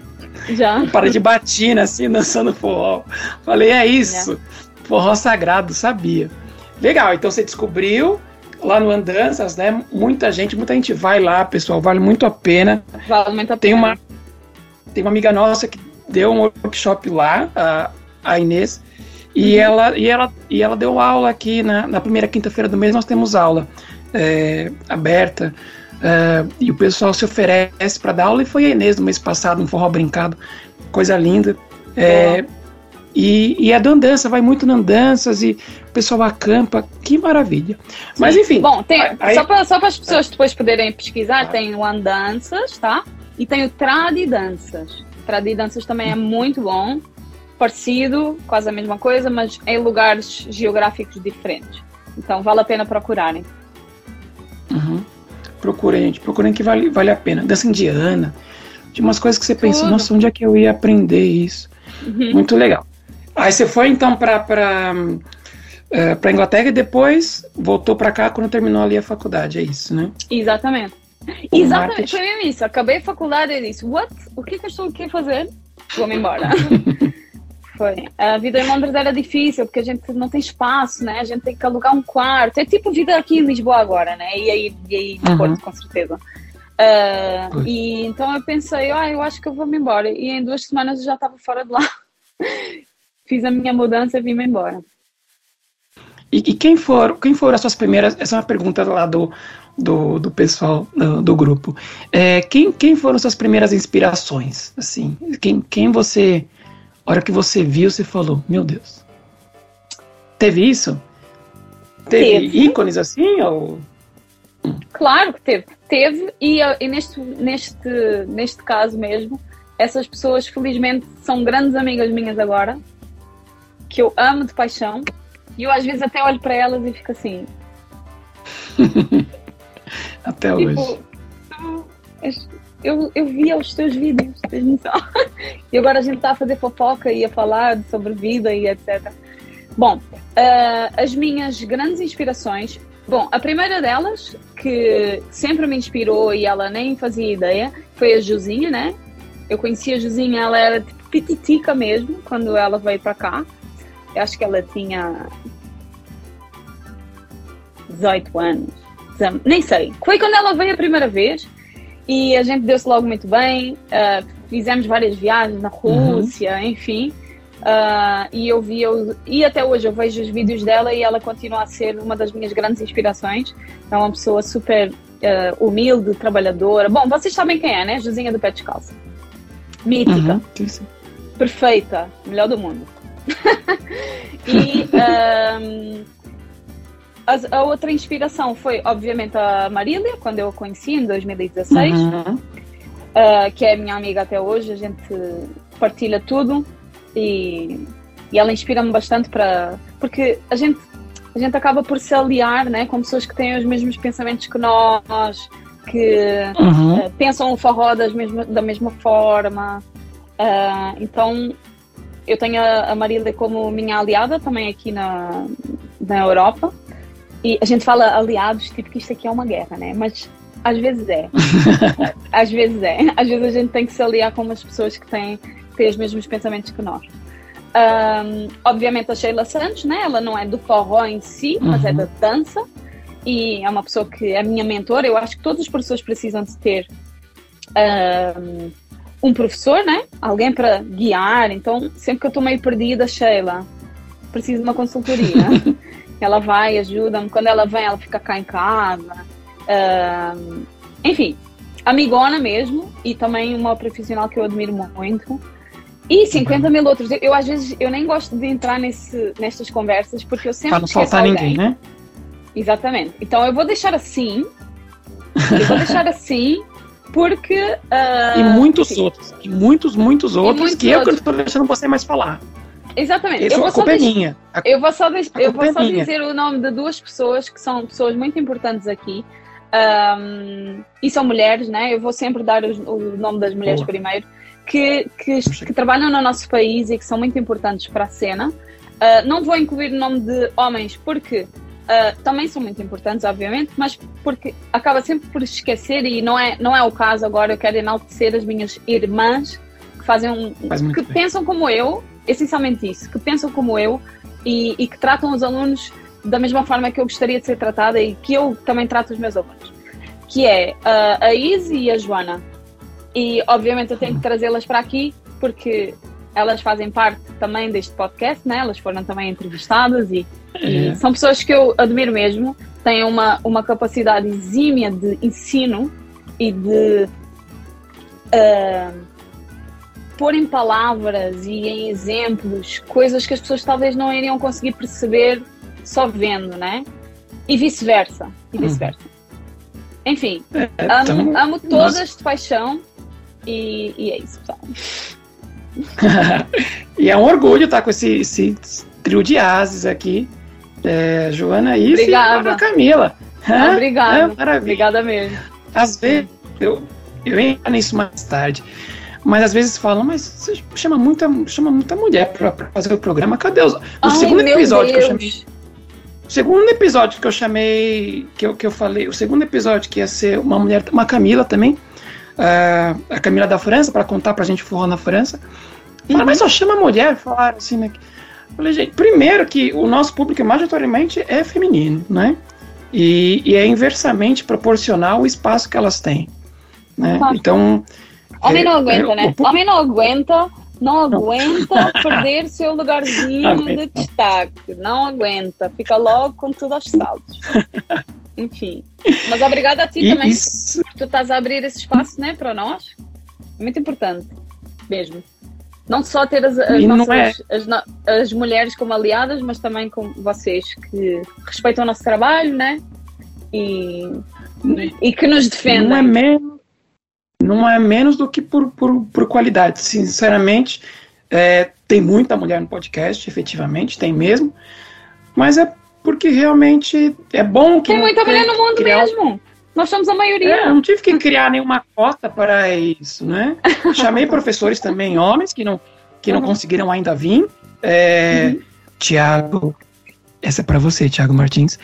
Já. O padre de batina, assim, dançando forró. Falei, é isso, Já. forró sagrado, sabia. Legal, então você descobriu lá no Andanças, né? Muita gente, muita gente vai lá, pessoal, vale muito a pena. Vale muito a pena. Tem uma tem uma amiga nossa que deu um workshop lá, a, a Inês, e, uhum. ela, e, ela, e ela deu aula aqui na, na primeira quinta-feira do mês, nós temos aula é, aberta. É, e o pessoal se oferece para dar aula, e foi a Inês no mês passado, um forró brincado, coisa linda. É, e, e a dança, vai muito na danças e o pessoal acampa, que maravilha. Mas enfim. Bom, tem, aí, só para as pessoas depois poderem pesquisar, tem o Andanças, tá? E tem o Tradidanças. Tradidanças também é muito bom, parecido, quase a mesma coisa, mas em lugares geográficos diferentes. Então vale a pena procurarem. Uhum. Procurem, gente, procurem que vale, vale a pena. Dança indiana, de umas coisas que você pensa, Tudo. nossa, onde é que eu ia aprender isso? Uhum. Muito legal. Aí você foi então para para para Inglaterra e depois voltou para cá quando terminou ali a faculdade, é isso, né? Exatamente. Exatamente, foi mesmo isso. Acabei a faculdade e disse: What? O que é que eu estou aqui a fazer? Vou-me embora. foi. A vida em Londres era difícil porque a gente não tem espaço, né? A gente tem que alugar um quarto. É tipo vida aqui em Lisboa agora, né? E aí, e aí no uhum. Porto, com certeza. Uh, e então eu pensei, ah, eu acho que eu vou-me embora. E em duas semanas eu já estava fora de lá. Fiz a minha mudança e vim-me embora. E, e, quem, for, quem foram as suas primeiras? Essa é uma pergunta lá do, do, do pessoal do, do grupo. É, quem, quem foram suas primeiras inspirações? Assim, quem, quem você, a hora que você viu, você falou, meu Deus. Teve isso? Teve, teve. ícones assim? Ou... Claro que teve. Teve, e, e neste, neste, neste caso mesmo, essas pessoas, felizmente, são grandes amigas minhas agora, que eu amo de paixão, e eu às vezes até olho para elas e fico assim. Até tipo, hoje. Eu, eu via os teus vídeos, tens noção? E agora a gente está a fazer fofoca e a falar sobre vida e etc. Bom, uh, as minhas grandes inspirações. Bom, a primeira delas, que sempre me inspirou e ela nem fazia ideia, foi a Josinha, né? Eu conheci a Josinha, ela era tipo pititica mesmo, quando ela veio para cá. Eu acho que ela tinha 18 anos nem sei. Foi quando ela veio a primeira vez e a gente deu-se logo muito bem. Uh, fizemos várias viagens na Rússia, uhum. enfim. Uh, e eu vi, eu, e até hoje eu vejo os vídeos dela e ela continua a ser uma das minhas grandes inspirações. É uma pessoa super uh, humilde, trabalhadora. Bom, vocês sabem quem é, né? Josinha do Pé Descalço. Mítica. Uhum. Perfeita. Melhor do mundo. e a, a, outra inspiração foi, obviamente, a Marília, quando eu a conheci em 2016, uhum. uh, que é minha amiga até hoje. A gente partilha tudo e, e ela inspira-me bastante para. Porque a gente, a gente acaba por se aliar né, com pessoas que têm os mesmos pensamentos que nós, que uhum. uh, pensam o forró das mesma, da mesma forma. Uh, então, eu tenho a, a Marília como minha aliada também aqui na, na Europa. E a gente fala aliados, tipo que isto aqui é uma guerra, né? Mas às vezes é. às vezes é. Às vezes a gente tem que se aliar com umas pessoas que têm, têm os mesmos pensamentos que nós. Um, obviamente a Sheila Santos, né? Ela não é do forró em si, uhum. mas é uhum. da dança. e é uma pessoa que é minha mentora. Eu acho que todas as pessoas precisam de ter um, um professor, né? Alguém para guiar. Então, sempre que eu estou meio perdida, Sheila, preciso de uma consultoria. ela vai, ajuda-me. Quando ela vem, ela fica cá em casa. Um, enfim, amigona mesmo e também uma profissional que eu admiro muito. E 50 mil outros. Eu, às vezes, eu nem gosto de entrar nesse, nestas conversas porque eu sempre. Para não faltar ninguém, né? Exatamente. Então eu vou deixar assim. Eu vou deixar assim porque. Uh, e muitos enfim. outros. E muitos, muitos outros muitos que outros. eu que estou deixando você mais falar. Exatamente. Eu vou a culpa é minha. eu vou só, eu vou só é dizer o nome de duas pessoas que são pessoas muito importantes aqui. Um, e são mulheres, né? Eu vou sempre dar o, o nome das mulheres Boa. primeiro, que, que, que, trabalham no nosso país e que são muito importantes para a cena. Uh, não vou incluir o nome de homens porque uh, também são muito importantes, obviamente, mas porque acaba sempre por esquecer e não é, não é o caso agora. Eu quero enaltecer as minhas irmãs que fazem um, Faz que bem. pensam como eu, essencialmente isso, que pensam como eu e, e que tratam os alunos da mesma forma que eu gostaria de ser tratada e que eu também trato os meus alunos, que é uh, a Izzy e a Joana. E obviamente eu tenho que trazê-las para aqui porque elas fazem parte também deste podcast, né? elas foram também entrevistadas e, é. e são pessoas que eu admiro mesmo, têm uma, uma capacidade exímia de ensino e de uh, pôr em palavras e em exemplos coisas que as pessoas talvez não iriam conseguir perceber só vendo, né? E vice-versa. E uhum. vice-versa. Enfim, é, amo, então, amo todas nós... de paixão e, e, é isso, pessoal. e é um orgulho estar com esse, esse trio de ases aqui. É, Joana Is e Ana Camila. Obrigada. É, Obrigada mesmo. Às vezes, eu, eu entro nisso mais tarde. Mas às vezes falam, mas você chama muita, chama muita mulher pra, pra fazer o programa. Cadê os. O Ai, segundo episódio Deus. que eu chamei. O segundo episódio que eu chamei, que eu, que eu falei, o segundo episódio que ia ser uma mulher, uma Camila também, uh, a Camila da França, para contar pra gente forró na França. Falaram, uhum. mas só chama mulher, falaram assim, né? Falei, gente, primeiro que o nosso público majoritariamente é feminino, né? E, e é inversamente proporcional o espaço que elas têm. Né? Então. Homem não é, aguenta, é, né? Homem não aguenta não aguenta perder seu lugarzinho de destaque. Não aguenta. Fica logo com tudo aos saltos. Enfim. Mas obrigada a ti e também. Isso... Tu estás a abrir esse espaço, né, para nós. Muito importante. Mesmo. Não só ter as, as nossas, é... as, as, mulheres como aliadas, mas também com vocês que respeitam o nosso trabalho, né? E, e que nos defendem. Não é menos não é menos do que por, por, por qualidade. Sinceramente, é, tem muita mulher no podcast, efetivamente, tem mesmo, mas é porque realmente é bom que. Tem muita mulher no mundo criar... mesmo. Nós somos a maioria. É, não tive que criar nenhuma cota para isso, né? Chamei professores também, homens, que não, que não uhum. conseguiram ainda vir. É, uhum. Tiago, essa é para você, Tiago Martins.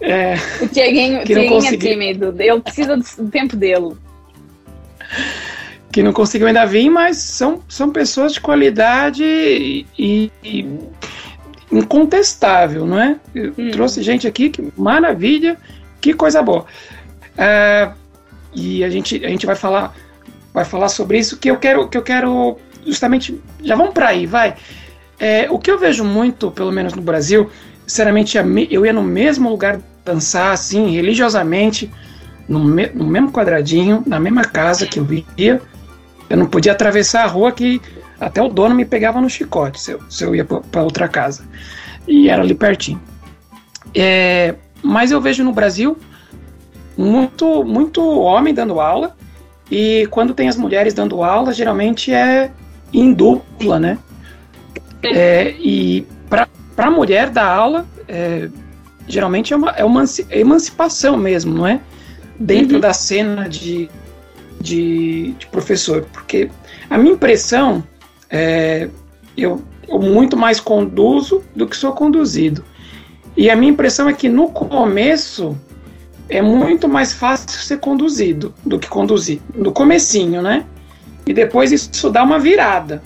É, o Tiaguinho, Tiaguinho é é tímido, ele precisa do tempo dele que não conseguiu ainda vir, mas são, são pessoas de qualidade e, e incontestável, não é? Hum. Trouxe gente aqui, que maravilha, que coisa boa. É, e a gente, a gente vai falar vai falar sobre isso que eu quero que eu quero justamente já vamos para aí vai é, o que eu vejo muito pelo menos no Brasil sinceramente eu ia no mesmo lugar dançar assim religiosamente no, me, no mesmo quadradinho, na mesma casa que eu vivia. Eu não podia atravessar a rua que até o dono me pegava no chicote se eu, se eu ia para outra casa. E era ali pertinho. É, mas eu vejo no Brasil muito, muito homem dando aula. E quando tem as mulheres dando aula, geralmente é em dupla, né? É, e para a mulher dar aula, é, geralmente é uma, é uma emancipação mesmo, não é? Dentro uhum. da cena de, de, de, professor, porque a minha impressão é eu, eu muito mais conduzo do que sou conduzido. E a minha impressão é que no começo é muito mais fácil ser conduzido do que conduzir. No comecinho, né? E depois isso dá uma virada.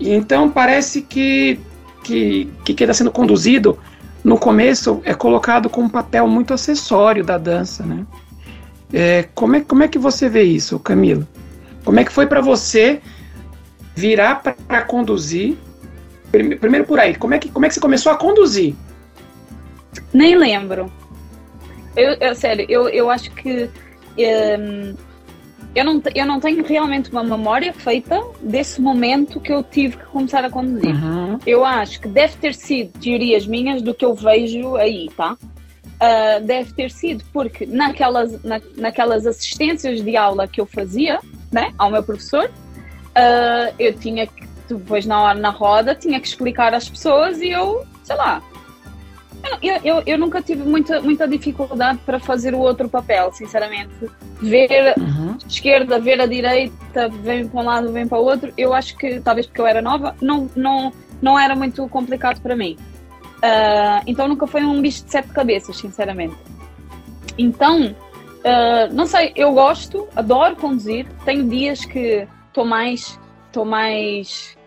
E então parece que que que está sendo conduzido no começo é colocado como um papel muito acessório da dança, né? É, como, é, como é que você vê isso, Camila? Como é que foi para você virar para conduzir? Primeiro por aí, como é, que, como é que você começou a conduzir? Nem lembro. Eu, eu sério, eu, eu acho que um, eu, não, eu não tenho realmente uma memória feita desse momento que eu tive que começar a conduzir. Uhum. Eu acho que deve ter sido teorias minhas do que eu vejo aí, tá? Uh, deve ter sido porque naquelas, na, naquelas assistências de aula que eu fazia né, ao meu professor, uh, eu tinha que, depois na hora na roda, tinha que explicar às pessoas e eu, sei lá, eu, eu, eu, nunca tive muita, muita dificuldade para fazer o outro papel, sinceramente. Ver uhum. a esquerda, ver a direita, vem para um lado, vem para o outro. Eu acho que, talvez porque eu era nova, não, não, não era muito complicado para mim. Uh, então nunca foi um bicho de sete cabeças, sinceramente. Então, uh, não sei, eu gosto, adoro conduzir. Tenho dias que estou mais, estou mais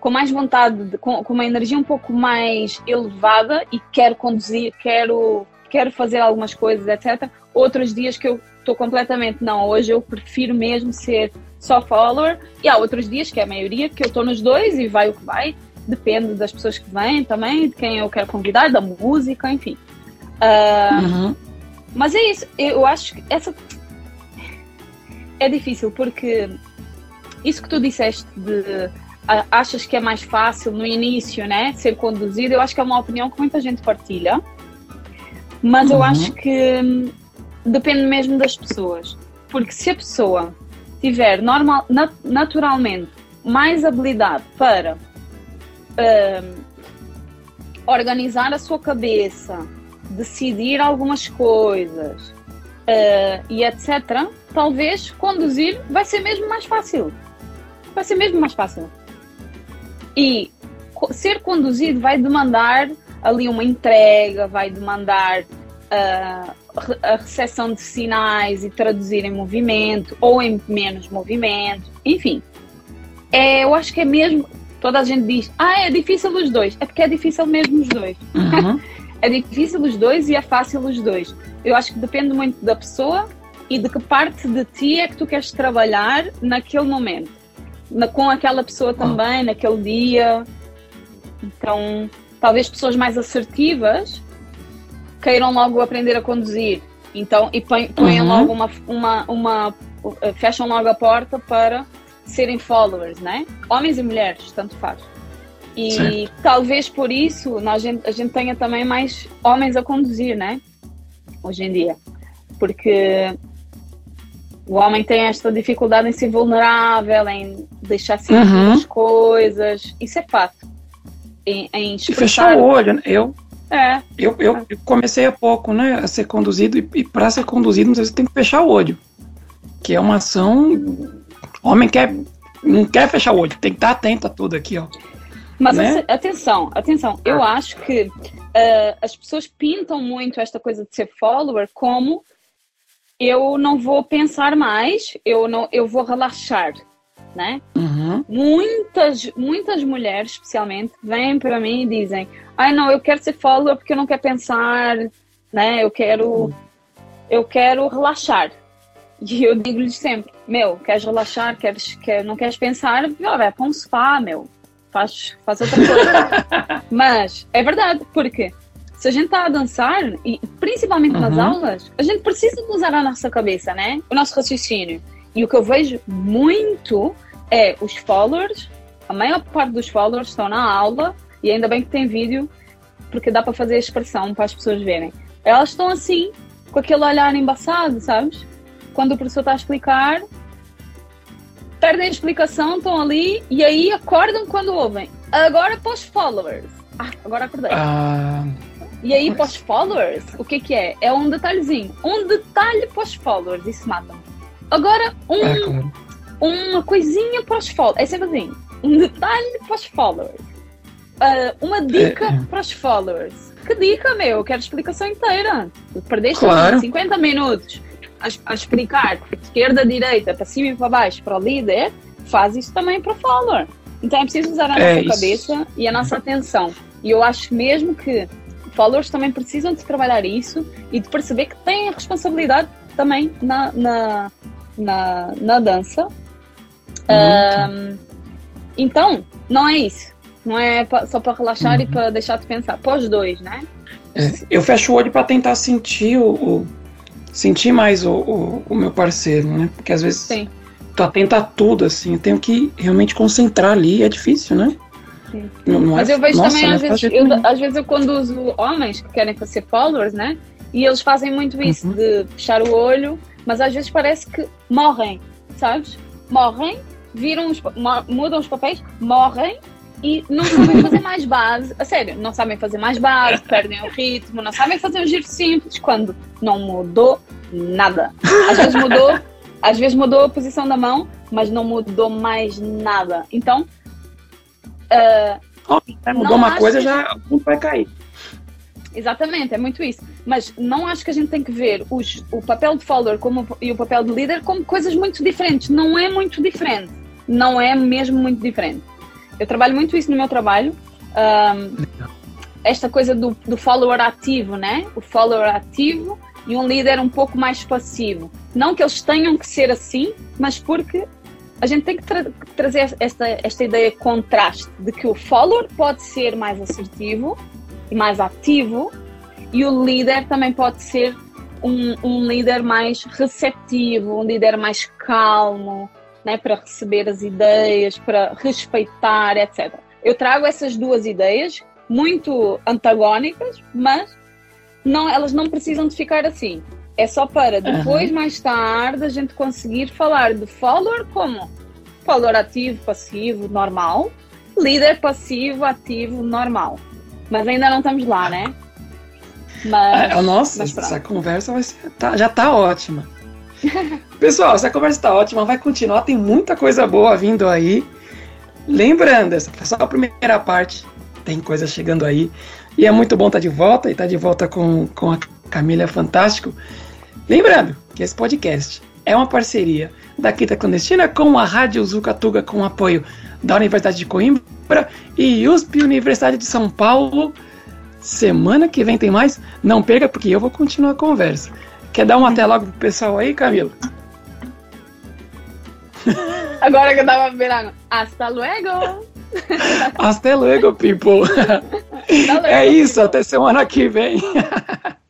com mais vontade, de, com, com, uma energia um pouco mais elevada e quero conduzir, quero, quero fazer algumas coisas, etc. Outros dias que eu estou completamente, não, hoje eu prefiro mesmo ser só follower. E há outros dias, que é a maioria, que eu estou nos dois e vai o que vai. Depende das pessoas que vêm também, de quem eu quero convidar, da música, enfim. Uh, uhum. Mas é isso, eu acho que essa. É difícil porque isso que tu disseste de achas que é mais fácil no início, né, ser conduzido, eu acho que é uma opinião que muita gente partilha, mas uhum. eu acho que hum, depende mesmo das pessoas, porque se a pessoa tiver normal, nat naturalmente mais habilidade para hum, organizar a sua cabeça, decidir algumas coisas uh, e etc., talvez conduzir vai ser mesmo mais fácil. Vai ser mesmo mais fácil. E ser conduzido vai demandar ali uma entrega, vai demandar uh, a recepção de sinais e traduzir em movimento ou em menos movimento, enfim. É, eu acho que é mesmo. Toda a gente diz, ah, é difícil os dois. É porque é difícil mesmo os dois. Uhum. é difícil os dois e é fácil os dois. Eu acho que depende muito da pessoa e de que parte de ti é que tu queres trabalhar naquele momento com aquela pessoa também, naquele dia. Então, talvez pessoas mais assertivas queiram logo aprender a conduzir. Então, e põem, uhum. logo uma, uma, uma. fecham logo a porta para serem followers, né? Homens e mulheres, tanto faz. E certo. talvez por isso a gente, a gente tenha também mais homens a conduzir, né? Hoje em dia. Porque o homem tem esta dificuldade em ser vulnerável, em deixar sentir uhum. as coisas. Isso é fato. Em, em e fechar o olho, né? Eu, é. Eu, eu, eu, comecei há pouco, né, a ser conduzido, e, e para ser conduzido, você tem que fechar o olho. Que é uma ação. Homem quer, não quer fechar o olho, tem que estar atento a tudo aqui, ó. Mas né? atenção, atenção, eu ah. acho que uh, as pessoas pintam muito esta coisa de ser follower como eu não vou pensar mais, eu não, eu vou relaxar, né? Uhum. Muitas, muitas mulheres, especialmente, vêm para mim e dizem: "Ai, não, eu quero ser follower porque eu não quero pensar, né? Eu quero, eu quero relaxar." E eu digo-lhes sempre: "Meu, queres relaxar? Queres, quer, não queres pensar? Vai para um sofá, meu. Faz, faz outra coisa." Mas é verdade, porque se a gente está a dançar, e principalmente uhum. nas aulas, a gente precisa usar a nossa cabeça, né? O nosso raciocínio. E o que eu vejo muito é os followers, a maior parte dos followers estão na aula, e ainda bem que tem vídeo, porque dá para fazer a expressão para as pessoas verem. Elas estão assim, com aquele olhar embaçado, sabes? Quando o professor está a explicar, perdem a explicação, estão ali, e aí acordam quando ouvem. Agora para os followers. Ah, agora acordei. Uh... E aí, pós-followers, o que que é? É um detalhezinho. Um detalhe pós-followers, isso mata. Agora, um, é, claro. uma coisinha pós-followers. É sempre assim. Um detalhe pós-followers. Uh, uma dica é, é. para os followers. Que dica, meu? Eu quero explicação inteira. Perdeste claro. 50 minutos a, a explicar esquerda, direita, para cima e para baixo para o líder. Faz isso também para o follower. Então é preciso usar a é nossa cabeça e a nossa atenção. E eu acho mesmo que followers também precisam de trabalhar isso e de perceber que têm a responsabilidade também na, na, na, na dança. Um, então, não é isso. Não é só para relaxar uhum. e para deixar de pensar. Pós dois, né? É, eu fecho o olho para tentar sentir o, o, sentir mais o, o, o, meu parceiro, né? Porque às vezes Sim. atento a tudo, assim. Eu tenho que realmente concentrar ali. É difícil, né? Não, não Mas é, eu vejo nossa, também, às vezes, eu, às vezes eu conduzo homens que querem fazer followers, né? E eles fazem muito isso, uhum. de fechar o olho, mas às vezes parece que morrem, sabes? Morrem, viram os, mudam os papéis, morrem e não sabem fazer mais base. A sério, não sabem fazer mais base, perdem o ritmo, não sabem fazer um giro simples quando não mudou nada. Às vezes mudou, às vezes mudou a posição da mão, mas não mudou mais nada. Então, uh, oh, mudou uma coisa, já o vai cair. Exatamente, é muito isso. Mas não acho que a gente tem que ver os, o papel de follower como, e o papel de líder como coisas muito diferentes. Não é muito diferente. Não é mesmo muito diferente. Eu trabalho muito isso no meu trabalho. Um, esta coisa do, do follower ativo, né? O follower ativo e um líder um pouco mais passivo. Não que eles tenham que ser assim, mas porque a gente tem que tra trazer esta, esta ideia de contraste de que o follower pode ser mais assertivo e mais ativo, e o líder também pode ser um, um líder mais receptivo, um líder mais calmo, né, para receber as ideias, para respeitar, etc. Eu trago essas duas ideias muito antagónicas, mas não, elas não precisam de ficar assim. É só para depois, uhum. mais tarde, a gente conseguir falar de follower como follower ativo, passivo, normal, líder passivo, ativo, normal. Mas ainda não estamos lá, né? Mas, é, nossa, mas essa conversa vai ser, tá, já tá ótima. Pessoal, essa conversa está ótima, vai continuar, tem muita coisa boa vindo aí. Lembrando, essa foi só a primeira parte, tem coisa chegando aí. E é muito bom estar tá de volta e estar tá de volta com, com a Camila, é fantástico. Lembrando que esse podcast é uma parceria da Quinta Clandestina com a Rádio Zucatuga, com apoio da Universidade de Coimbra e USP Universidade de São Paulo. Semana que vem tem mais. Não perca, porque eu vou continuar a conversa. Quer dar um até logo pro pessoal aí, Camila? Agora que eu tava virando. Hasta luego! Hasta luego, people! é isso, até semana que vem.